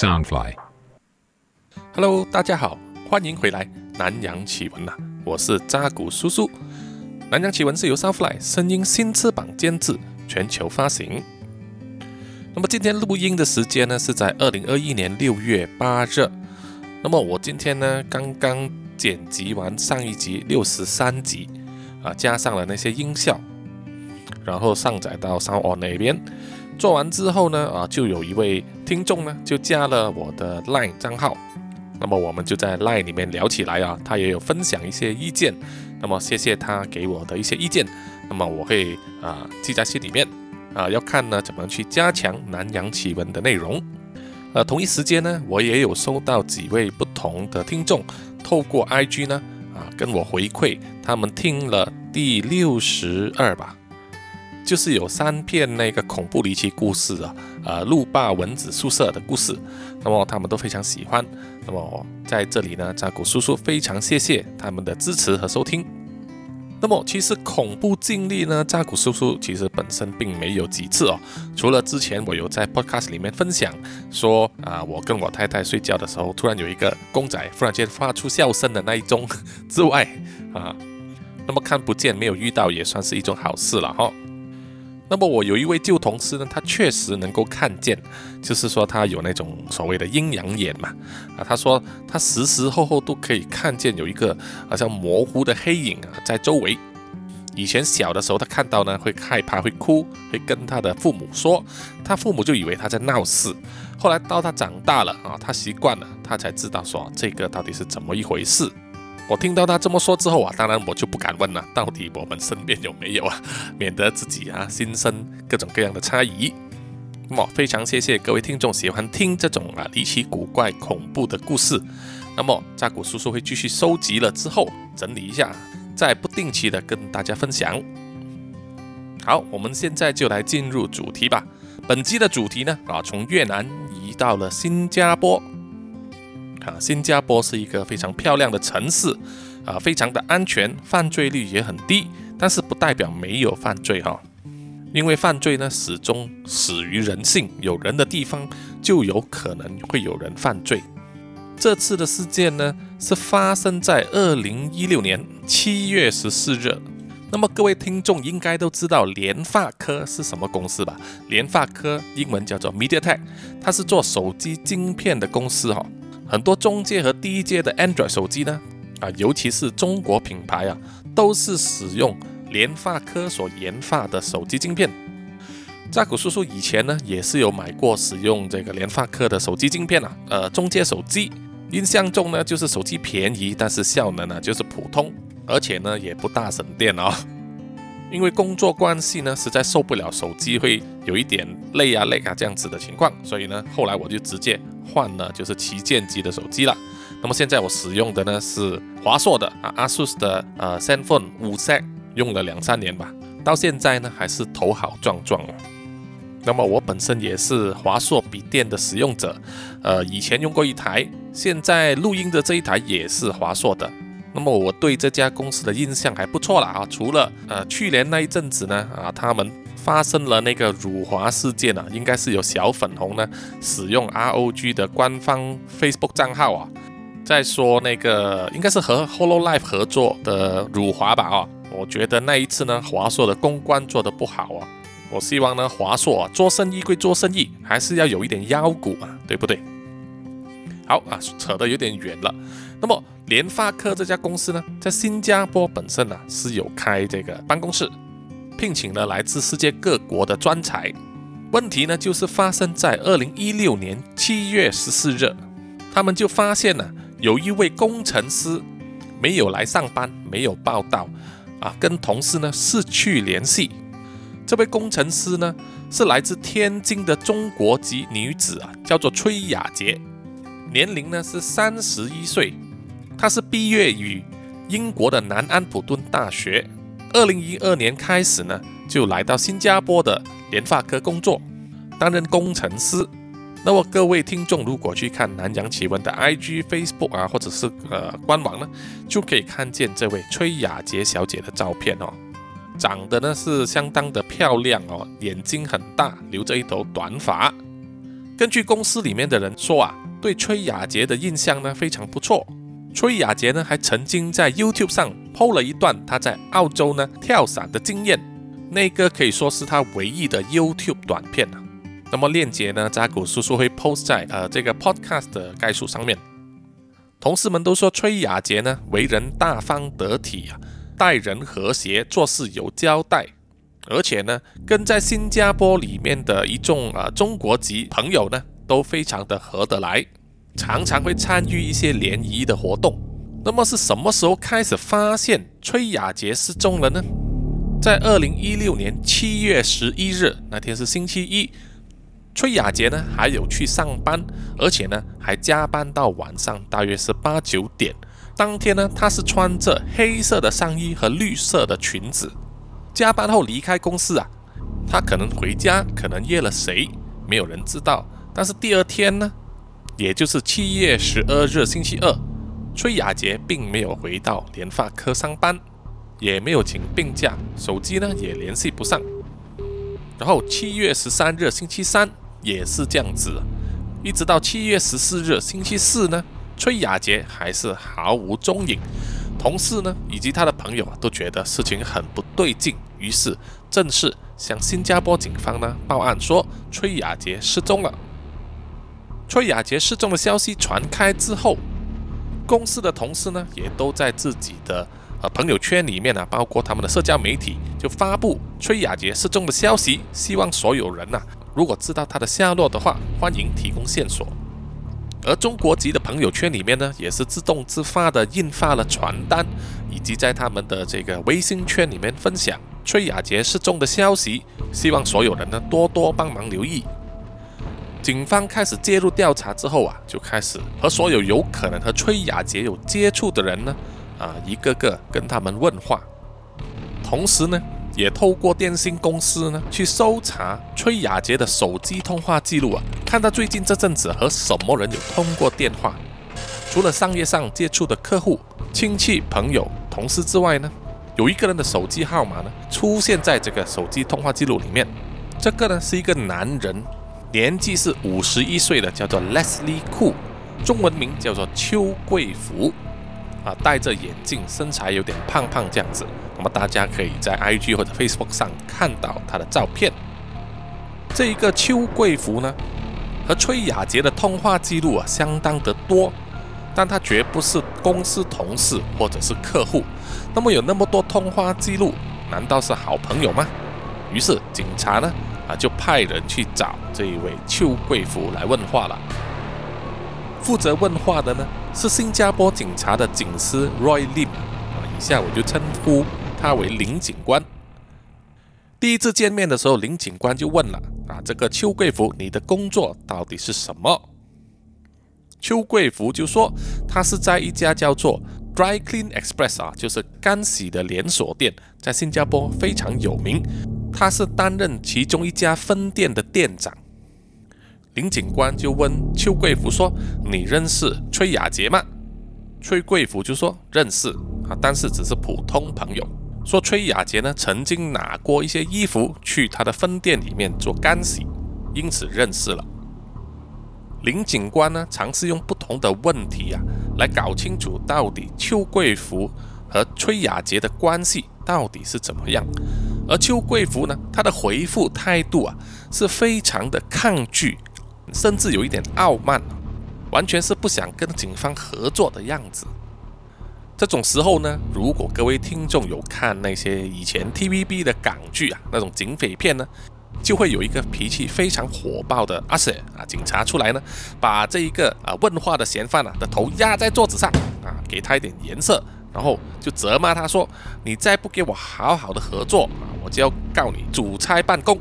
Soundfly。Hello，大家好，欢迎回来南洋奇闻呐、我是扎古叔叔。南洋奇闻是由 Soundfly 声音新翅膀监制，全球发行。那么今天录音的时间呢是在二零二一年六月八日。那么我今天呢刚刚剪辑完上一集六十三集啊，加上了那些音效，然后上载到 Sound On 那边。做完之后呢，啊，就有一位听众呢就加了我的 LINE 账号。那么我们就在 Line 里面聊起来啊，他也有分享一些意见，那么谢谢他给我的一些意见，那么我会啊记在心里面啊，要看呢怎么去加强南洋奇闻的内容。呃，同一时间呢，我也有收到几位不同的听众透过 IG 呢啊跟我回馈，他们听了第六十二吧。就是有三篇那个恐怖离奇故事啊，呃，路霸蚊子宿舍的故事，那么他们都非常喜欢。那么在这里呢，扎古叔叔非常谢谢他们的支持和收听。那么其实恐怖经历呢，扎古叔叔其实本身并没有几次哦，除了之前我有在 podcast 里面分享说啊，我跟我太太睡觉的时候，突然有一个公仔忽然间发出笑声的那一种之外啊，那么看不见没有遇到也算是一种好事了哈。那么我有一位旧同事呢，他确实能够看见，就是说他有那种所谓的阴阳眼嘛，啊，他说他时时候候都可以看见有一个好像模糊的黑影啊在周围。以前小的时候他看到呢会害怕会哭，会跟他的父母说，他父母就以为他在闹事。后来到他长大了啊，他习惯了，他才知道说这个到底是怎么一回事。我听到他这么说之后啊，当然我就不敢问了，到底我们身边有没有啊，免得自己啊心生各种各样的猜疑。那么非常谢谢各位听众喜欢听这种啊离奇古怪、恐怖的故事。那么扎古叔叔会继续收集了之后整理一下，再不定期的跟大家分享。好，我们现在就来进入主题吧。本期的主题呢啊，从越南移到了新加坡。啊，新加坡是一个非常漂亮的城市，啊，非常的安全，犯罪率也很低，但是不代表没有犯罪哈、因为犯罪呢始终始于人性，有人的地方就有可能会有人犯罪。这次的事件呢是发生在二零一六年七月十四日。那么各位听众应该都知道联发科是什么公司吧？联发科英文叫做 MediaTek，它是做手机晶片的公司哈、很多中阶和低阶的 Android 手机呢，啊，尤其是中国品牌啊，都是使用联发科所研发的手机晶片。扎古叔叔以前呢也是有买过使用这个联发科的手机晶片啊，呃，中阶手机。印象中呢就是手机便宜，但是效能呢就是普通，而且呢也不大省电哦。因为工作关系呢，实在受不了手机会有一点累啊累啊这样子的情况，所以呢，后来我就直接换了就是旗舰机的手机了。那么现在我使用的呢是华硕的啊，ASUS 的呃 ZenFone 五 Z，用了两三年吧，到现在呢还是头好壮壮哦。那么我本身也是华硕笔电的使用者，呃，以前用过一台，现在录音的这一台也是华硕的。那么我对这家公司的印象还不错啦啊，除了呃去年那一阵子呢啊，他们发生了那个辱华事件啊，应该是有小粉红呢使用 ROG 的官方 Facebook 账号啊，在说那个应该是和 HoloLive 合作的辱华吧啊，我觉得那一次呢华硕的公关做得不好啊，我希望呢华硕啊做生意归做生意，还是要有一点腰骨啊，对不对？好啊，扯得有点远了。那么联发科这家公司呢，在新加坡本身呢是有开这个办公室，聘请了来自世界各国的专才。问题呢就是发生在二零一六年七月十四日，他们就发现呢有一位工程师没有来上班，没有报到啊，跟同事呢失去联系。这位工程师呢是来自天津的中国籍女子啊，叫做崔雅洁。年龄呢是三十一岁，他是毕业于英国的南安普顿大学。二零一二年开始呢，就来到新加坡的联发科工作，担任工程师。那么各位听众，如果去看南洋奇闻的 IG、Facebook 啊，或者是呃官网呢，就可以看见这位崔雅洁小姐的照片哦。长得呢是相当的漂亮哦，眼睛很大，留着一头短发。根据公司里面的人说啊，对崔雅杰的印象呢非常不错。崔雅杰呢还曾经在 YouTube 上 PO 了一段他在澳洲呢跳伞的经验，那个可以说是他唯一的 YouTube 短片了。那么链接呢，扎古叔叔会 post 在呃这个 podcast 的概述上面。同事们都说崔雅杰呢为人大方得体啊，待人和谐，做事有交代。而且呢，跟在新加坡里面的一众啊中国籍朋友呢，都非常的合得来，常常会参与一些联谊的活动。那么是什么时候开始发现崔雅杰失踪了呢？在二零一六年七月十一日那天是星期一，崔雅杰呢还有去上班，而且呢还加班到晚上大约是八九点。当天呢，他是穿着黑色的上衣和绿色的裙子。加班后离开公司啊，他可能回家，可能约了谁，没有人知道。但是第二天呢，也就是七月十二日星期二，崔雅杰并没有回到联发科上班，也没有请病假，手机呢也联系不上。然后七月十三日星期三也是这样子，一直到七月十四日星期四呢，崔雅杰还是毫无踪影。同事呢，以及他的朋友啊，都觉得事情很不对劲，于是正式向新加坡警方呢报案，说崔雅杰失踪了。崔雅杰失踪的消息传开之后，公司的同事呢也都在自己的呃朋友圈里面呢，包括他们的社交媒体，就发布崔雅杰失踪的消息，希望所有人呐，如果知道他的下落的话，欢迎提供线索。而中国籍的朋友圈里面呢，也是自动自发的印发了传单，以及在他们的这个微信圈里面分享崔雅杰失踪的消息，希望所有人呢多多帮忙留意。警方开始介入调查之后啊，就开始和所有有可能和崔雅杰有接触的人呢，啊一个个跟他们问话，同时呢。也透过电信公司呢去搜查崔雅杰的手机通话记录啊，看他最近这阵子和什么人有通过电话。除了商业上接触的客户、亲戚、朋友、同事之外呢，有一个人的手机号码呢出现在这个手机通话记录里面。这个呢是一个男人，年纪是五十一岁的，叫做 Leslie Ku，中文名叫做邱贵福。啊，戴着眼镜，身材有点胖胖这样子。那么大家可以在 IG 或者 Facebook 上看到他的照片。这一个邱贵福呢，和崔雅杰的通话记录啊相当的多，但他绝不是公司同事或者是客户。那么有那么多通话记录，难道是好朋友吗？于是警察呢啊就派人去找这一位邱贵福来问话了。负责问话的呢是新加坡警察的警司 Roy Lim 啊，以下我就称呼他为林警官。第一次见面的时候，林警官就问了啊，这个邱贵福，你的工作到底是什么？邱贵福就说他是在一家叫做 Dry Clean Express 啊，就是干洗的连锁店，在新加坡非常有名，他是担任其中一家分店的店长。林警官就问邱贵福说：“你认识崔雅杰吗？”崔贵福就说：“认识啊，但是只是普通朋友。”说崔雅杰呢曾经拿过一些衣服去他的分店里面做干洗，因此认识了。林警官呢尝试用不同的问题啊来搞清楚到底邱贵福和崔雅杰的关系到底是怎么样。而邱贵福呢他的回复态度啊是非常的抗拒。甚至有一点傲慢，完全是不想跟警方合作的样子。这种时候呢，如果各位听众有看那些以前 TVB 的港剧啊，那种警匪片呢，就会有一个脾气非常火爆的阿 Sir 啊，警察出来呢，把这一个啊问话的嫌犯啊的头压在桌子上啊，给他一点颜色，然后就责骂他说：“你再不给我好好的合作，我就要告你主差办公。”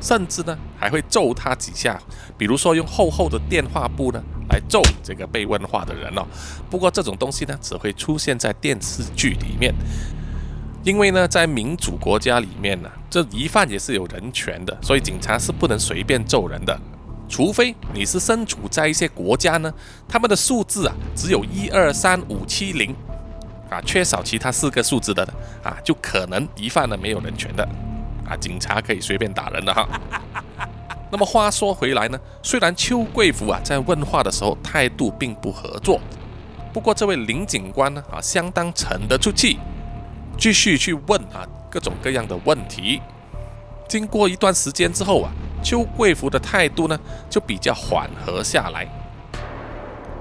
甚至呢，还会揍他几下，比如说用厚厚的电话簿呢来揍这个被问话的人哦。不过这种东西呢，只会出现在电视剧里面，因为呢，在民主国家里面呢，这疑犯也是有人权的，所以警察是不能随便揍人的，除非你是身处在一些国家呢，他们的数字啊只有一二三五七零啊，缺少其他四个数字的啊，就可能疑犯呢没有人权的。啊，警察可以随便打人的哈。那么话说回来呢，虽然邱贵福啊在问话的时候态度并不合作，不过这位林警官呢啊相当沉得住气，继续去问啊各种各样的问题。经过一段时间之后啊，邱贵福的态度呢就比较缓和下来。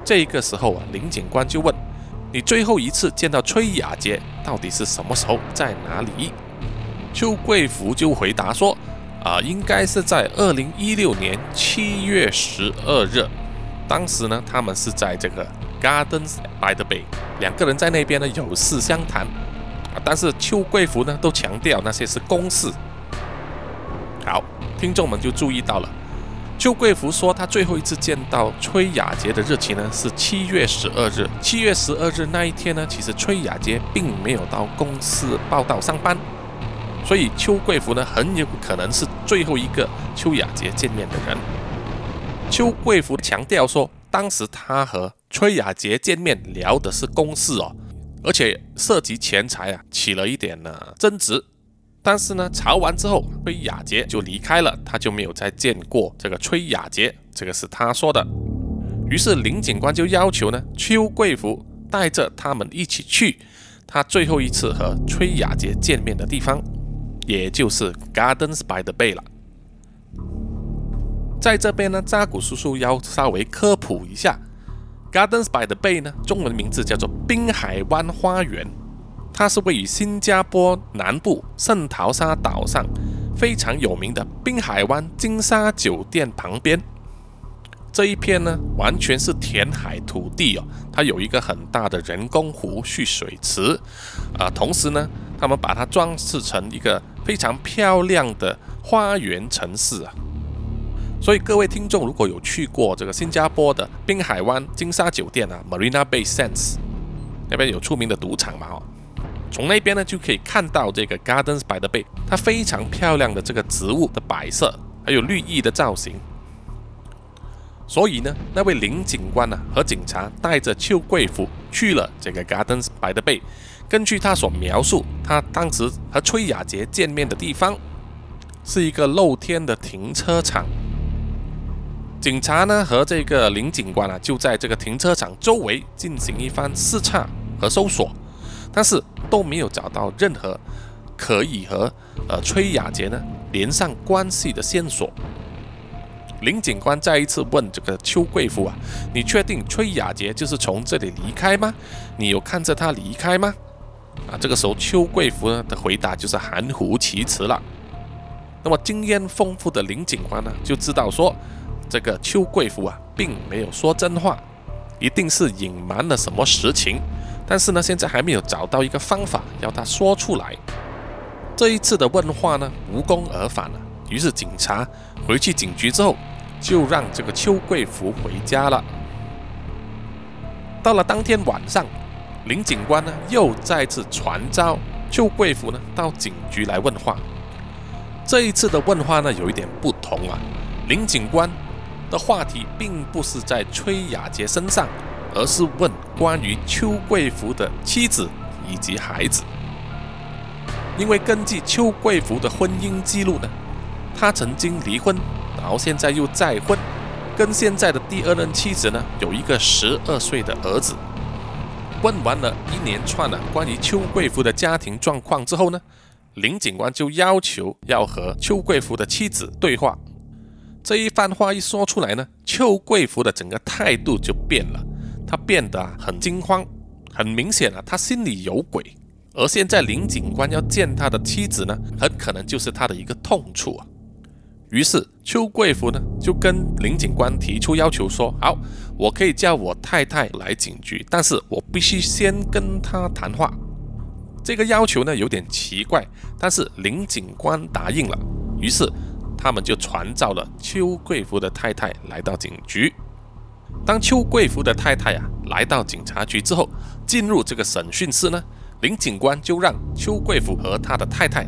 这个时候啊，林警官就问：“你最后一次见到崔雅洁到底是什么时候，在哪里？”邱贵福就回答说。啊，应该是在二零一六年七月十二日，当时呢，他们是在这个 Gardens by the Bay，两个人在那边呢有事相谈啊。但是邱贵福呢都强调那些是公事。好，听众们就注意到了，邱贵福说他最后一次见到崔雅杰的日期呢是七月十二日。七月十二日那一天呢，其实崔雅杰并没有到公司报道上班。所以邱贵福呢，很有可能是最后一个邱雅洁见面的人。邱贵福强调说，当时他和崔雅杰见面聊的是公事哦，而且涉及钱财啊，起了一点呢争执。但是呢，吵完之后，崔雅洁就离开了，他就没有再见过这个崔雅洁，这个是他说的。于是林警官就要求呢，邱贵福带着他们一起去他最后一次和崔雅洁见面的地方。也就是 Gardens by the Bay 了。在这边呢，扎古叔叔要稍微科普一下，Gardens by the Bay 呢，中文名字叫做滨海湾花园，它是位于新加坡南部圣淘沙岛上非常有名的滨海湾金沙酒店旁边。这一片呢，完全是填海土地哦，它有一个很大的人工湖蓄水池，啊，同时呢，他们把它装饰成一个。非常漂亮的花园城市啊！所以各位听众如果有去过这个新加坡的滨海湾金沙酒店啊，Marina Bay Sands 那边有出名的赌场嘛，哦，从那边呢就可以看到这个 Gardens by the Bay，它非常漂亮的这个植物的摆设，还有绿意的造型。所以呢，那位林警官呢和警察带着邱贵福去了这个 Gardens by the Bay。根据他所描述，他当时和崔雅杰见面的地方是一个露天的停车场。警察呢和这个林警官啊就在这个停车场周围进行一番视察和搜索，但是都没有找到任何可以和呃崔雅洁呢连上关系的线索。林警官再一次问这个邱贵福啊：“你确定崔雅洁就是从这里离开吗？你有看着他离开吗？”啊，这个时候邱贵福呢的回答就是含糊其辞了。那么经验丰富的林警官呢就知道说，这个邱贵福啊并没有说真话，一定是隐瞒了什么实情。但是呢，现在还没有找到一个方法要他说出来。这一次的问话呢无功而返了。于是警察回去警局之后，就让这个邱贵福回家了。到了当天晚上。林警官呢，又再次传召邱贵福呢到警局来问话。这一次的问话呢，有一点不同啊。林警官的话题并不是在崔雅杰身上，而是问关于邱贵福的妻子以及孩子。因为根据邱贵福的婚姻记录呢，他曾经离婚，然后现在又再婚，跟现在的第二任妻子呢有一个十二岁的儿子。问完了一连串的关于邱贵福的家庭状况之后呢，林警官就要求要和邱贵福的妻子对话。这一番话一说出来呢，邱贵福的整个态度就变了，他变得很惊慌，很明显啊，他心里有鬼。而现在林警官要见他的妻子呢，很可能就是他的一个痛处啊。于是邱贵福呢就跟林警官提出要求说：“好，我可以叫我太太来警局，但是我必须先跟她谈话。”这个要求呢有点奇怪，但是林警官答应了。于是他们就传召了邱贵福的太太来到警局。当邱贵福的太太啊来到警察局之后，进入这个审讯室呢，林警官就让邱贵福和他的太太，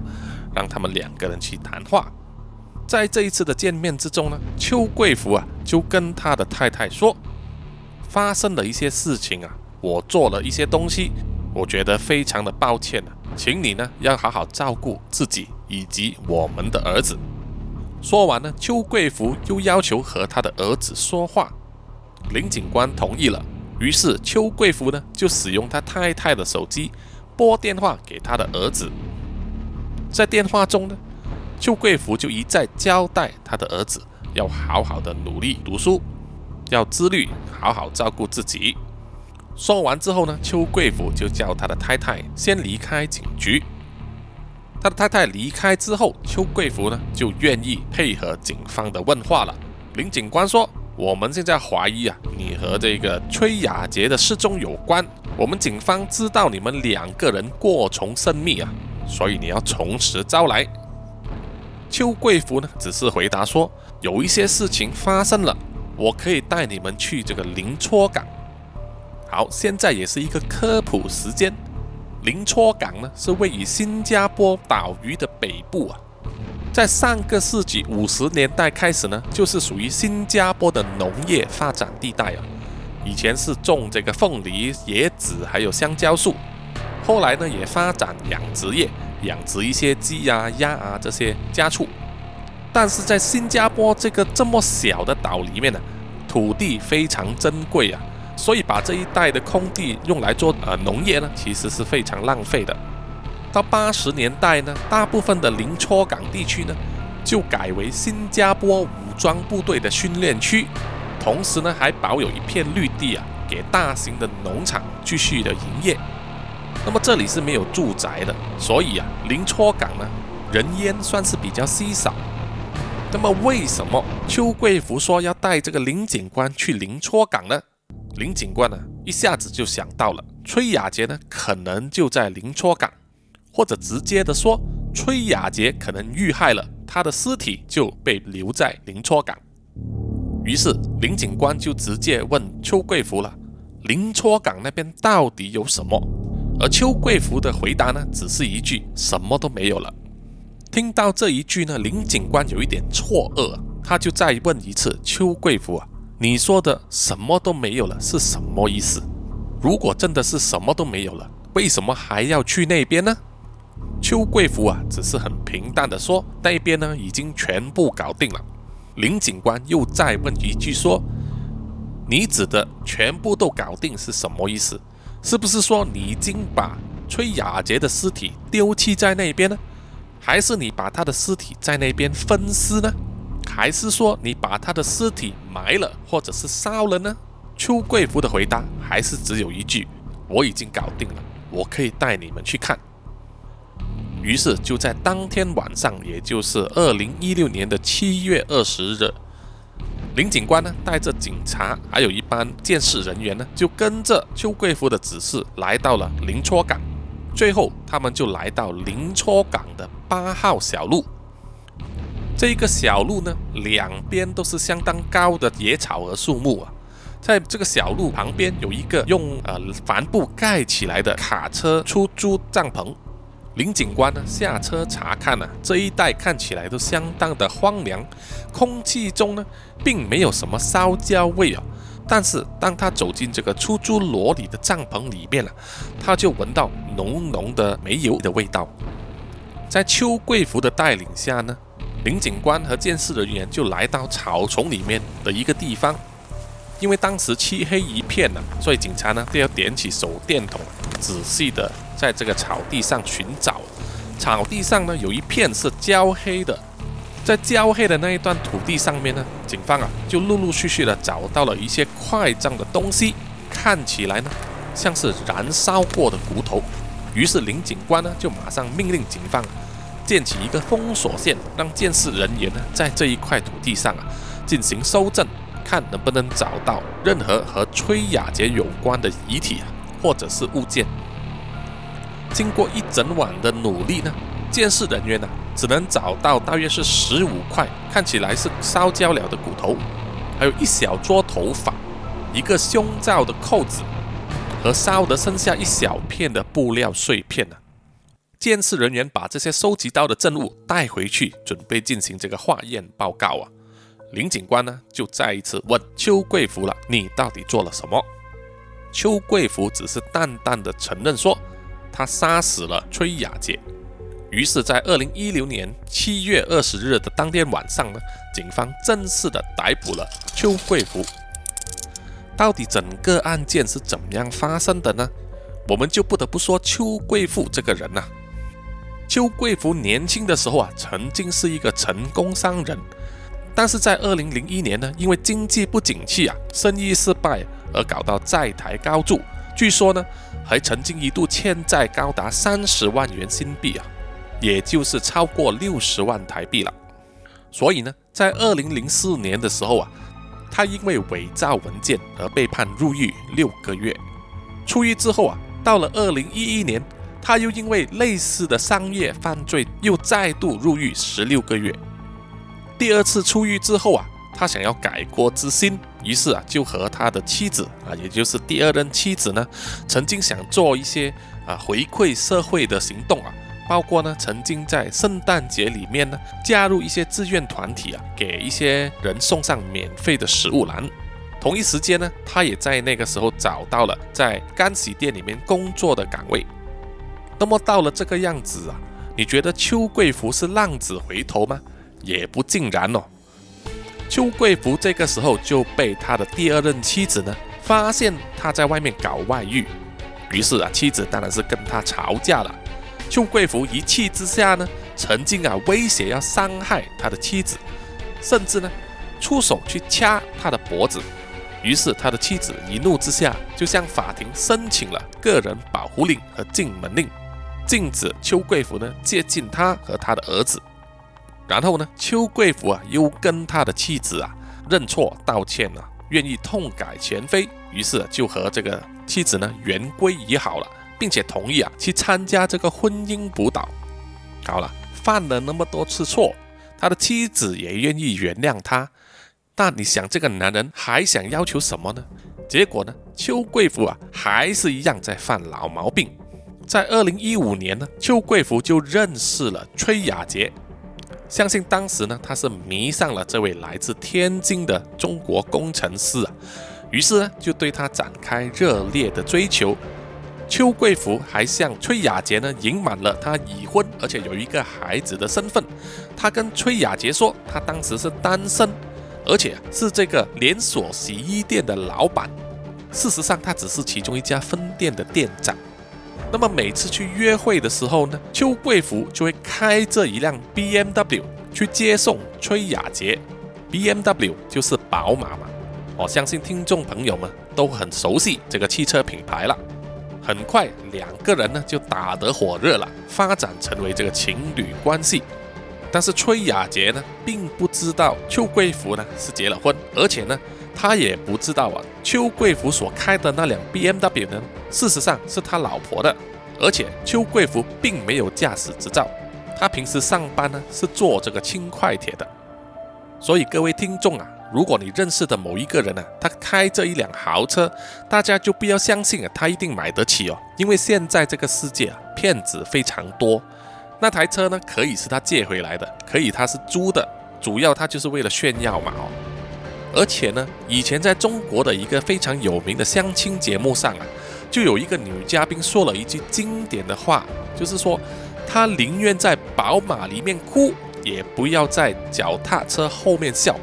让他们两个人去谈话。在这一次的见面之中呢，邱贵福啊就跟他的太太说，发生了一些事情啊，我做了一些东西，我觉得非常的抱歉啊，请你呢要好好照顾自己以及我们的儿子。说完呢，邱贵福又要求和他的儿子说话，林警官同意了。于是邱贵福呢就使用他太太的手机拨电话给他的儿子。在电话中呢，邱贵福就一再交代他的儿子要好好的努力读书，要自律，好好照顾自己。说完之后呢，邱贵福就叫他的太太先离开警局。他的太太离开之后，邱贵福呢就愿意配合警方的问话了。林警官说：“我们现在怀疑啊，你和这个崔雅杰的失踪有关。我们警方知道你们两个人过从甚密啊，所以你要从实招来。”邱贵福呢只是回答说：“有一些事情发生了，我可以带你们去这个林搓港。”好，现在也是一个科普时间。林搓港呢，是位于新加坡岛屿的北部啊。在上个世纪五十年代开始呢，就是属于新加坡的农业发展地带啊。以前是种这个凤梨、椰子还有香蕉树，后来呢也发展养殖业，养殖一些鸡啊、鸭啊这些家畜。但是在新加坡这个这么小的岛里面呢，土地非常珍贵啊。所以把这一带的空地用来做呃农业呢，其实是非常浪费的。到八十年代呢，大部分的林戳港地区呢，就改为新加坡武装部队的训练区，同时呢，还保有一片绿地啊，给大型的农场继续的营业。那么这里是没有住宅的，所以啊，林戳港呢，人烟算是比较稀少。那么为什么邱贵福说要带这个林警官去林戳港呢？林警官呢，一下子就想到了崔雅杰呢，可能就在林戳港，或者直接的说，崔雅杰可能遇害了，他的尸体就被留在林搓港。于是林警官就直接问邱贵福了：林搓港那边到底有什么？而邱贵福的回答呢，只是一句什么都没有了。听到这一句呢，林警官有一点错愕，他就再问一次邱贵福啊。你说的什么都没有了是什么意思？如果真的是什么都没有了，为什么还要去那边呢？邱贵福啊，只是很平淡的说，那边呢已经全部搞定了。林警官又再问一句说，你指的全部都搞定是什么意思？是不是说你已经把崔雅杰的尸体丢弃在那边呢？还是你把他的尸体在那边分尸呢？还是说你把他的尸体埋了，或者是烧了呢？邱贵福的回答还是只有一句：“我已经搞定了，我可以带你们去看。”于是就在当天晚上，也就是二零一六年的七月二十日，林警官呢带着警察，还有一班监视人员呢，就跟着邱贵福的指示来到了林搓港。最后，他们就来到林搓港的八号小路。这一个小路呢，两边都是相当高的野草和树木啊。在这个小路旁边有一个用呃帆布盖起来的卡车出租帐篷。林警官呢下车查看呢，这一带看起来都相当的荒凉，空气中呢并没有什么烧焦味啊。但是当他走进这个出租罗里的帐篷里面了，他就闻到浓浓的煤油的味道。在邱贵福的带领下呢。林警官和监视人员就来到草丛里面的一个地方，因为当时漆黑一片呢，所以警察呢都要点起手电筒，仔细的在这个草地上寻找。草地上呢有一片是焦黑的，在焦黑的那一段土地上面呢，警方啊就陆陆续续的找到了一些块状的东西，看起来呢像是燃烧过的骨头。于是林警官呢就马上命令警方。建起一个封锁线，让监视人员呢在这一块土地上啊进行搜证，看能不能找到任何和崔雅杰有关的遗体啊，或者是物件。经过一整晚的努力呢，监视人员呢只能找到大约是十五块看起来是烧焦了的骨头，还有一小撮头发，一个胸罩的扣子，和烧得剩下一小片的布料碎片呢。监视人员把这些收集到的证物带回去，准备进行这个化验报告啊。林警官呢，就再一次问邱贵福了：“你到底做了什么？”邱贵福只是淡淡的承认说：“他杀死了崔雅杰。”于是，在二零一六年七月二十日的当天晚上呢，警方正式的逮捕了邱贵福。到底整个案件是怎么样发生的呢？我们就不得不说邱贵福这个人呐。邱贵福年轻的时候啊，曾经是一个成功商人，但是在二零零一年呢，因为经济不景气啊，生意失败而搞到债台高筑。据说呢，还曾经一度欠债高达三十万元新币啊，也就是超过六十万台币了。所以呢，在二零零四年的时候啊。他因为伪造文件而被判入狱六个月，出狱之后啊，到了二零一一年，他又因为类似的商业犯罪又再度入狱十六个月。第二次出狱之后啊，他想要改过自新，于是啊，就和他的妻子啊，也就是第二任妻子呢，曾经想做一些啊回馈社会的行动啊。包括呢，曾经在圣诞节里面呢，加入一些志愿团体啊，给一些人送上免费的食物篮。同一时间呢，他也在那个时候找到了在干洗店里面工作的岗位。那么到了这个样子啊，你觉得邱贵福是浪子回头吗？也不尽然哦。邱贵福这个时候就被他的第二任妻子呢发现他在外面搞外遇，于是啊，妻子当然是跟他吵架了。邱贵福一气之下呢，曾经啊威胁要伤害他的妻子，甚至呢出手去掐他的脖子。于是他的妻子一怒之下，就向法庭申请了个人保护令和禁门令，禁止邱贵福呢接近他和他的儿子。然后呢，邱贵福啊又跟他的妻子啊认错道歉啊，愿意痛改前非，于是就和这个妻子呢圆规已好了。并且同意啊去参加这个婚姻辅导。好了，犯了那么多次错，他的妻子也愿意原谅他。但你想，这个男人还想要求什么呢？结果呢，邱贵福啊还是一样在犯老毛病。在二零一五年呢，邱贵福就认识了崔雅洁。相信当时呢，他是迷上了这位来自天津的中国工程师啊，于是呢就对他展开热烈的追求。邱贵福还向崔雅洁呢隐瞒了他已婚，而且有一个孩子的身份。他跟崔雅洁说，他当时是单身，而且是这个连锁洗衣店的老板。事实上，他只是其中一家分店的店长。那么每次去约会的时候呢，邱贵福就会开着一辆 BMW 去接送崔雅洁。BMW 就是宝马嘛，我相信听众朋友们都很熟悉这个汽车品牌了。很快，两个人呢就打得火热了，发展成为这个情侣关系。但是崔雅洁呢，并不知道邱贵福呢是结了婚，而且呢，他也不知道啊，邱贵福所开的那辆 BMW 呢，事实上是他老婆的，而且邱贵福并没有驾驶执照，他平时上班呢是坐这个轻快铁的。所以各位听众啊。如果你认识的某一个人呢，他开着一辆豪车，大家就不要相信啊，他一定买得起哦，因为现在这个世界啊，骗子非常多。那台车呢，可以是他借回来的，可以他是租的，主要他就是为了炫耀嘛哦。而且呢，以前在中国的一个非常有名的相亲节目上啊，就有一个女嘉宾说了一句经典的话，就是说，她宁愿在宝马里面哭，也不要在脚踏车后面笑。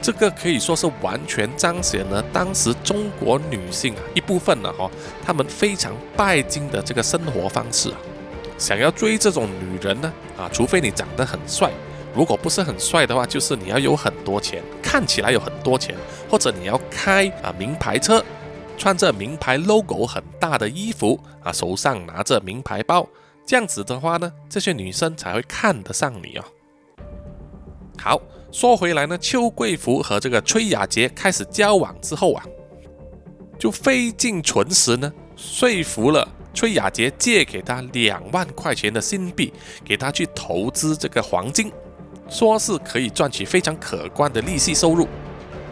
这个可以说是完全彰显了当时中国女性啊一部分了哈，她们非常拜金的这个生活方式啊。想要追这种女人呢啊，除非你长得很帅，如果不是很帅的话，就是你要有很多钱，看起来有很多钱，或者你要开啊名牌车，穿着名牌 logo 很大的衣服啊，手上拿着名牌包，这样子的话呢，这些女生才会看得上你哦。好。说回来呢，邱贵福和这个崔雅洁开始交往之后啊，就费尽唇舌呢，说服了崔雅洁借给他两万块钱的新币，给他去投资这个黄金，说是可以赚取非常可观的利息收入。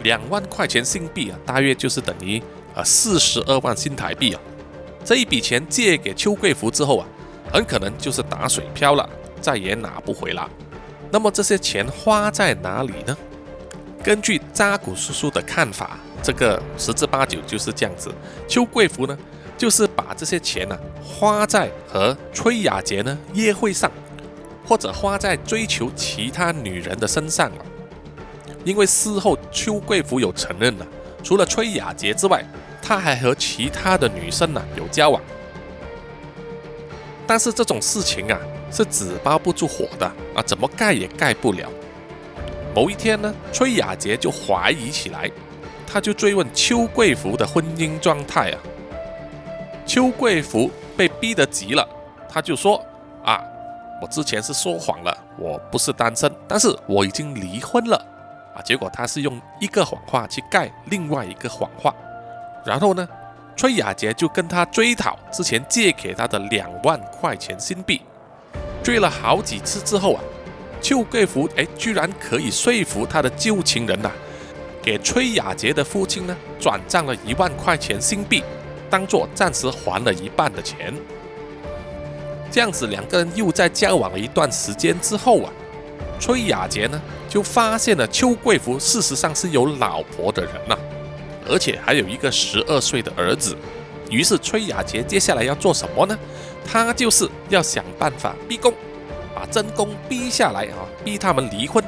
两万块钱新币啊，大约就是等于啊四十二万新台币啊。这一笔钱借给邱贵福之后啊，很可能就是打水漂了，再也拿不回了。那么这些钱花在哪里呢？根据扎古叔叔的看法，这个十之八九就是这样子。邱贵福呢，就是把这些钱呢花在和崔雅洁呢约会上，或者花在追求其他女人的身上了。因为事后邱贵福有承认了，除了崔雅洁之外，他还和其他的女生呢有交往。但是这种事情啊，是纸包不住火的啊，怎么盖也盖不了。某一天呢，崔雅洁就怀疑起来，他就追问邱贵福的婚姻状态啊。邱贵福被逼得急了，他就说啊，我之前是说谎了，我不是单身，但是我已经离婚了。啊！结果他是用一个谎话去盖另外一个谎话，然后呢，崔雅杰就跟他追讨之前借给他的两万块钱新币。追了好几次之后啊，邱贵福哎，居然可以说服他的旧情人呐，给崔雅杰的父亲呢转账了一万块钱新币，当做暂时还了一半的钱。这样子两个人又在交往了一段时间之后啊，崔雅杰呢。就发现了邱贵福事实上是有老婆的人呐，而且还有一个十二岁的儿子。于是崔雅杰接下来要做什么呢？他就是要想办法逼宫，把真宫逼下来啊，逼他们离婚。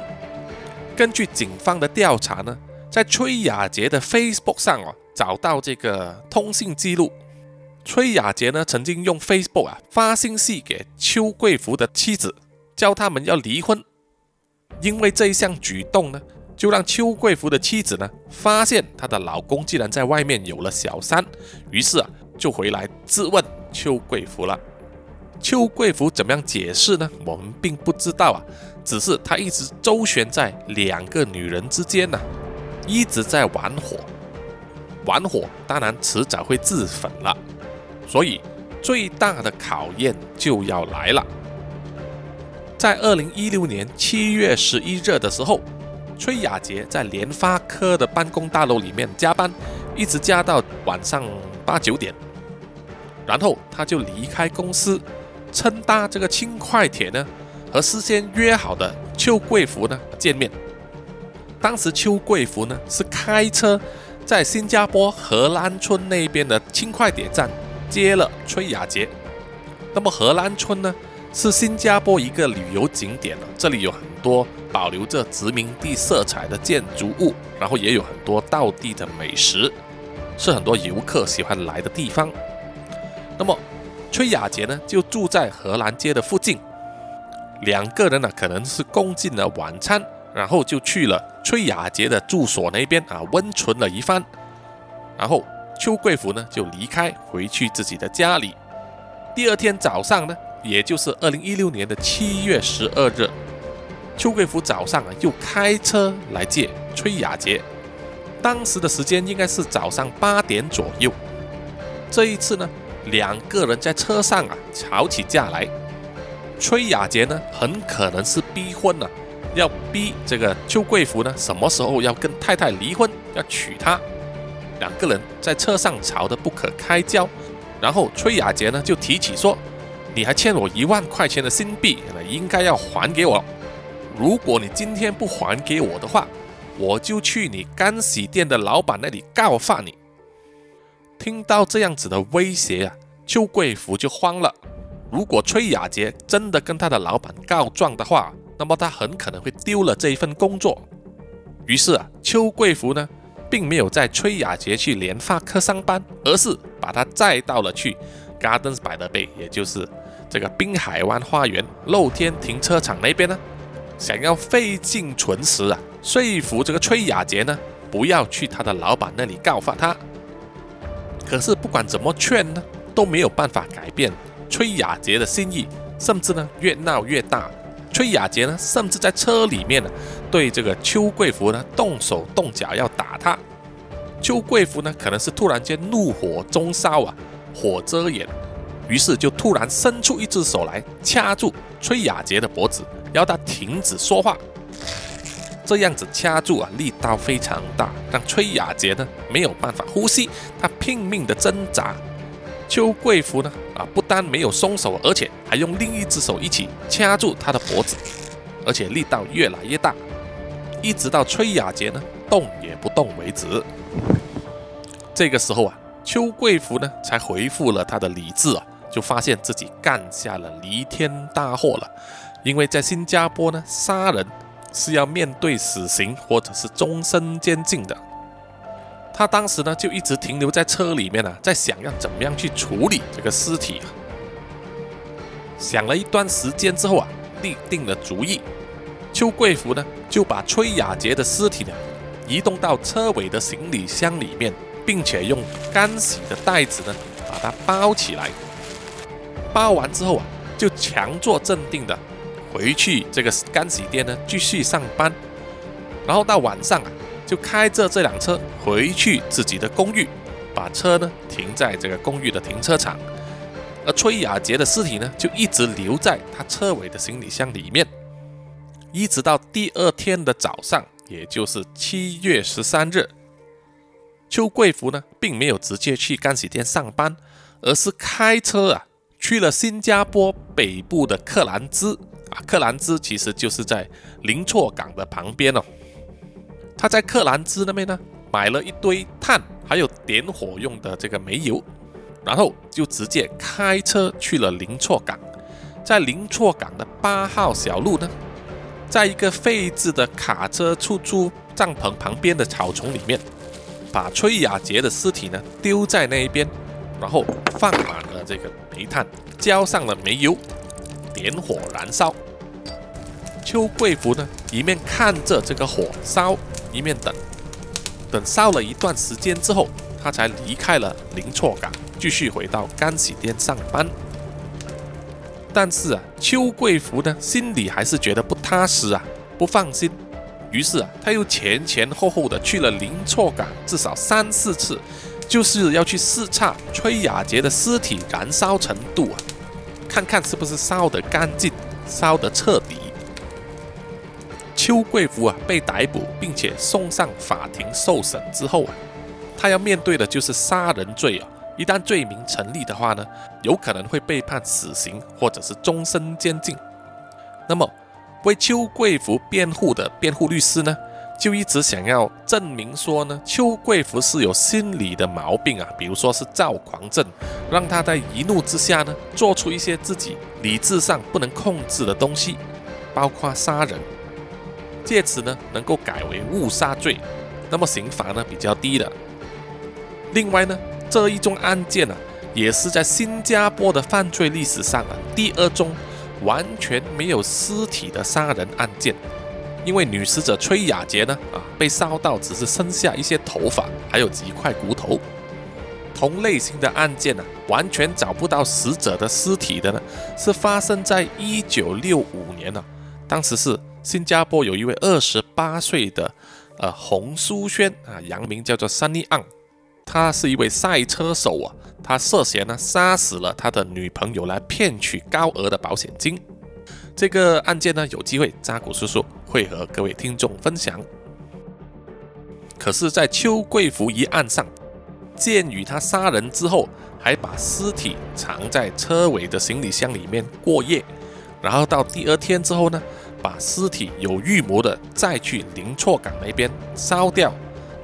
根据警方的调查呢，在崔雅杰的 Facebook 上啊，找到这个通信记录。崔雅洁呢，曾经用 Facebook 啊发信息给邱贵福的妻子，叫他们要离婚。因为这一项举动呢，就让邱贵福的妻子呢发现她的老公竟然在外面有了小三，于是啊就回来质问邱贵福了。邱贵福怎么样解释呢？我们并不知道啊，只是他一直周旋在两个女人之间呢，一直在玩火，玩火当然迟早会自焚了，所以最大的考验就要来了。在二零一六年七月十一日的时候，崔雅杰在联发科的办公大楼里面加班，一直加到晚上八九点，然后他就离开公司，乘搭这个轻快铁呢，和事先约好的邱贵福呢见面。当时邱贵福呢是开车在新加坡荷兰村那边的轻快铁站接了崔雅洁。那么荷兰村呢？是新加坡一个旅游景点了，这里有很多保留着殖民地色彩的建筑物，然后也有很多道地的美食，是很多游客喜欢来的地方。那么崔雅洁呢，就住在荷兰街的附近，两个人呢可能是共进了晚餐，然后就去了崔雅洁的住所那边啊温存了一番，然后邱贵福呢就离开回去自己的家里。第二天早上呢。也就是二零一六年的七月十二日，邱贵福早上啊又开车来接崔雅洁，当时的时间应该是早上八点左右。这一次呢，两个人在车上啊吵起架来，崔雅洁呢很可能是逼婚了，要逼这个邱贵福呢什么时候要跟太太离婚，要娶她。两个人在车上吵得不可开交，然后崔雅洁呢就提起说。你还欠我一万块钱的新币，应该要还给我。如果你今天不还给我的话，我就去你干洗店的老板那里告发你。听到这样子的威胁啊，邱贵福就慌了。如果崔雅洁真的跟他的老板告状的话，那么他很可能会丢了这一份工作。于是啊，邱贵福呢，并没有在崔雅杰去联发科上班，而是把他载到了去。Gardens by the Bay，也就是这个滨海湾花园露天停车场那边呢，想要费尽唇舌啊，说服这个崔雅杰呢，不要去他的老板那里告发他。可是不管怎么劝呢，都没有办法改变崔雅杰的心意，甚至呢越闹越大。崔雅杰呢，甚至在车里面呢，对这个邱贵福呢动手动脚要他。邱贵福呢，可能是突然间怒火中烧啊。火遮眼，于是就突然伸出一只手来掐住崔雅杰的脖子，要他停止说话。这样子掐住啊，力道非常大，让崔雅杰呢没有办法呼吸，他拼命的挣扎。邱贵福呢啊，不但没有松手，而且还用另一只手一起掐住他的脖子，而且力道越来越大，一直到崔雅杰呢动也不动为止。这个时候啊。邱贵福呢，才恢复了他的理智啊，就发现自己干下了弥天大祸了，因为在新加坡呢，杀人是要面对死刑或者是终身监禁的。他当时呢就一直停留在车里面啊，在想要怎么样去处理这个尸体啊。想了一段时间之后啊，立定了主意。邱贵福呢就把崔雅杰的尸体呢移动到车尾的行李箱里面，并且用干洗的袋子呢把它包起来。包完之后啊，就强作镇定的回去这个干洗店呢继续上班。然后到晚上啊，就开着这辆车回去自己的公寓，把车呢停在这个公寓的停车场。而崔雅杰的尸体呢就一直留在他车尾的行李箱里面。一直到第二天的早上，也就是七月十三日，邱贵福呢，并没有直接去干洗店上班，而是开车啊，去了新加坡北部的克兰兹啊。克兰兹其实就是在林措港的旁边哦。他在克兰兹那边呢，买了一堆炭，还有点火用的这个煤油，然后就直接开车去了林措港。在林措港的八号小路呢。在一个废置的卡车出租帐篷旁边的草丛里面，把崔雅杰的尸体呢丢在那一边，然后放满了这个煤炭，浇上了煤油，点火燃烧。邱贵福呢一面看着这个火烧，一面等，等烧了一段时间之后，他才离开了林措港，继续回到干洗店上班。但是啊，邱贵福呢，心里还是觉得不踏实啊，不放心。于是啊，他又前前后后的去了林措港至少三四次，就是要去视察崔雅杰的尸体燃烧程度啊，看看是不是烧得干净、烧得彻底。邱贵福啊，被逮捕并且送上法庭受审之后啊，他要面对的就是杀人罪啊。一旦罪名成立的话呢，有可能会被判死刑或者是终身监禁。那么，为邱贵福辩护的辩护律师呢，就一直想要证明说呢，邱贵福是有心理的毛病啊，比如说是躁狂症，让他在一怒之下呢，做出一些自己理智上不能控制的东西，包括杀人，借此呢，能够改为误杀罪，那么刑罚呢比较低的。另外呢。这一宗案件呢，也是在新加坡的犯罪历史上啊第二宗完全没有尸体的杀人案件。因为女死者崔雅杰呢啊被烧到只是剩下一些头发，还有几块骨头。同类型的案件呢，完全找不到死者的尸体的呢，是发生在一九六五年呢。当时是新加坡有一位二十八岁的呃洪淑轩啊，洋名叫做 Sunny Ang。他是一位赛车手啊，他涉嫌呢杀死了他的女朋友来骗取高额的保险金。这个案件呢，有机会扎古叔叔会和各位听众分享。可是，在邱贵福一案上，鉴于他杀人之后还把尸体藏在车尾的行李箱里面过夜，然后到第二天之后呢，把尸体有预谋的再去林措港那边烧掉。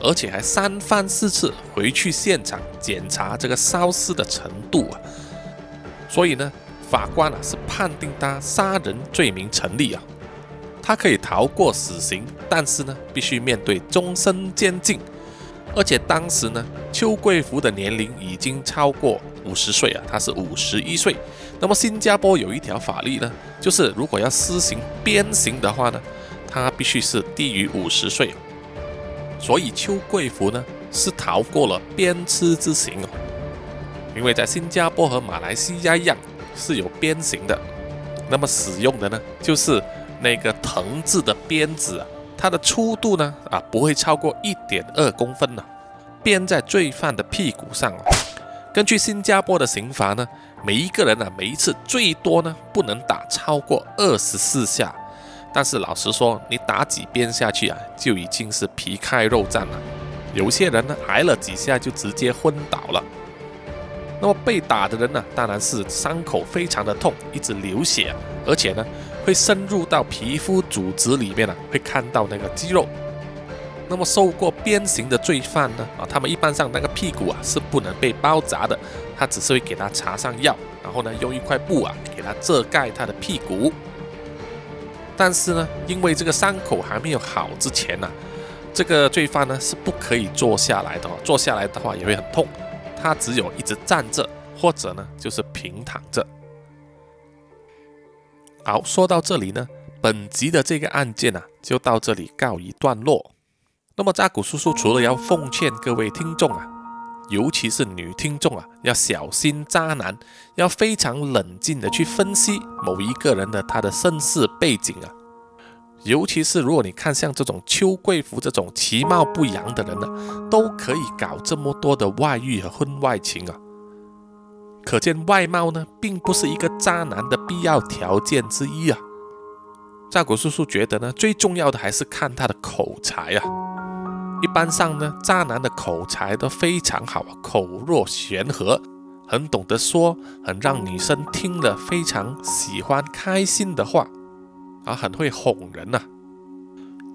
而且还三番四次回去现场检查这个烧尸的程度啊，所以呢，法官啊是判定他杀人罪名成立啊，他可以逃过死刑，但是呢，必须面对终身监禁。而且当时呢，邱贵福的年龄已经超过五十岁啊，他是五十一岁。那么新加坡有一条法律呢，就是如果要施行鞭刑的话呢，他必须是低于五十岁。所以邱贵福呢是逃过了鞭笞之刑哦，因为在新加坡和马来西亚一样是有鞭刑的，那么使用的呢就是那个藤制的鞭子啊，它的粗度呢啊不会超过一点二公分呢，鞭在罪犯的屁股上哦。根据新加坡的刑罚呢，每一个人呢每一次最多呢不能打超过二十四下。但是老实说，你打几鞭下去啊，就已经是皮开肉绽了。有些人呢，挨了几下就直接昏倒了。那么被打的人呢，当然是伤口非常的痛，一直流血，而且呢，会深入到皮肤组织里面啊，会看到那个肌肉。那么受过鞭刑的罪犯呢，啊，他们一般上那个屁股啊是不能被包扎的，他只是会给他擦上药，然后呢，用一块布啊给他遮盖他的屁股。但是呢，因为这个伤口还没有好之前呢，这个罪犯呢是不可以坐下来的，坐下来的话也会很痛。他只有一直站着，或者呢就是平躺着。好，说到这里呢，本集的这个案件呢就到这里告一段落。那么扎古叔叔除了要奉劝各位听众啊，尤其是女听众啊，要小心渣男，要非常冷静的去分析某一个人的他的身世背景啊。尤其是如果你看像这种邱贵福这种其貌不扬的人呢，都可以搞这么多的外遇和婚外情啊。可见外貌呢，并不是一个渣男的必要条件之一啊。扎古叔叔觉得呢，最重要的还是看他的口才啊。一般上呢，渣男的口才都非常好，口若悬河，很懂得说，很让女生听了非常喜欢、开心的话，啊，很会哄人呐。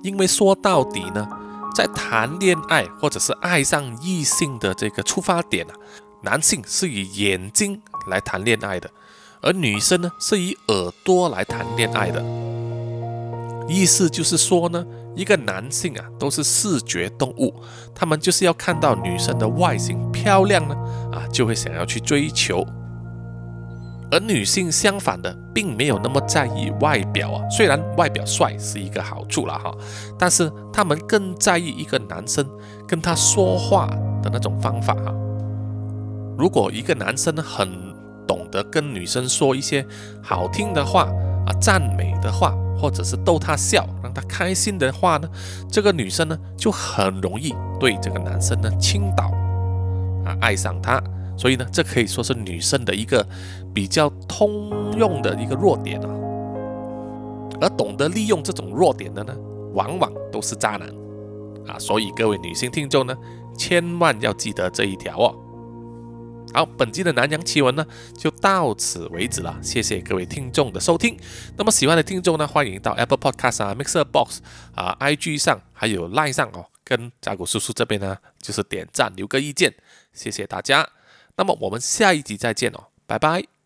因为说到底呢，在谈恋爱或者是爱上异性的这个出发点啊，男性是以眼睛来谈恋爱的，而女生呢是以耳朵来谈恋爱的。意思就是说呢。一个男性啊，都是视觉动物，他们就是要看到女生的外形漂亮呢，啊，就会想要去追求。而女性相反的，并没有那么在意外表啊，虽然外表帅是一个好处了哈，但是他们更在意一个男生跟他说话的那种方法哈。如果一个男生很懂得跟女生说一些好听的话赞美的话。或者是逗他笑，让他开心的话呢，这个女生呢就很容易对这个男生呢倾倒啊，爱上他。所以呢，这可以说是女生的一个比较通用的一个弱点啊。而懂得利用这种弱点的呢，往往都是渣男啊。所以各位女性听众呢，千万要记得这一条哦。好，本期的南洋奇闻呢就到此为止了，谢谢各位听众的收听。那么喜欢的听众呢，欢迎到 Apple Podcast 啊、Mixer Box 啊、IG 上还有 Line 上哦，跟扎古叔叔这边呢就是点赞留个意见，谢谢大家。那么我们下一集再见哦，拜拜。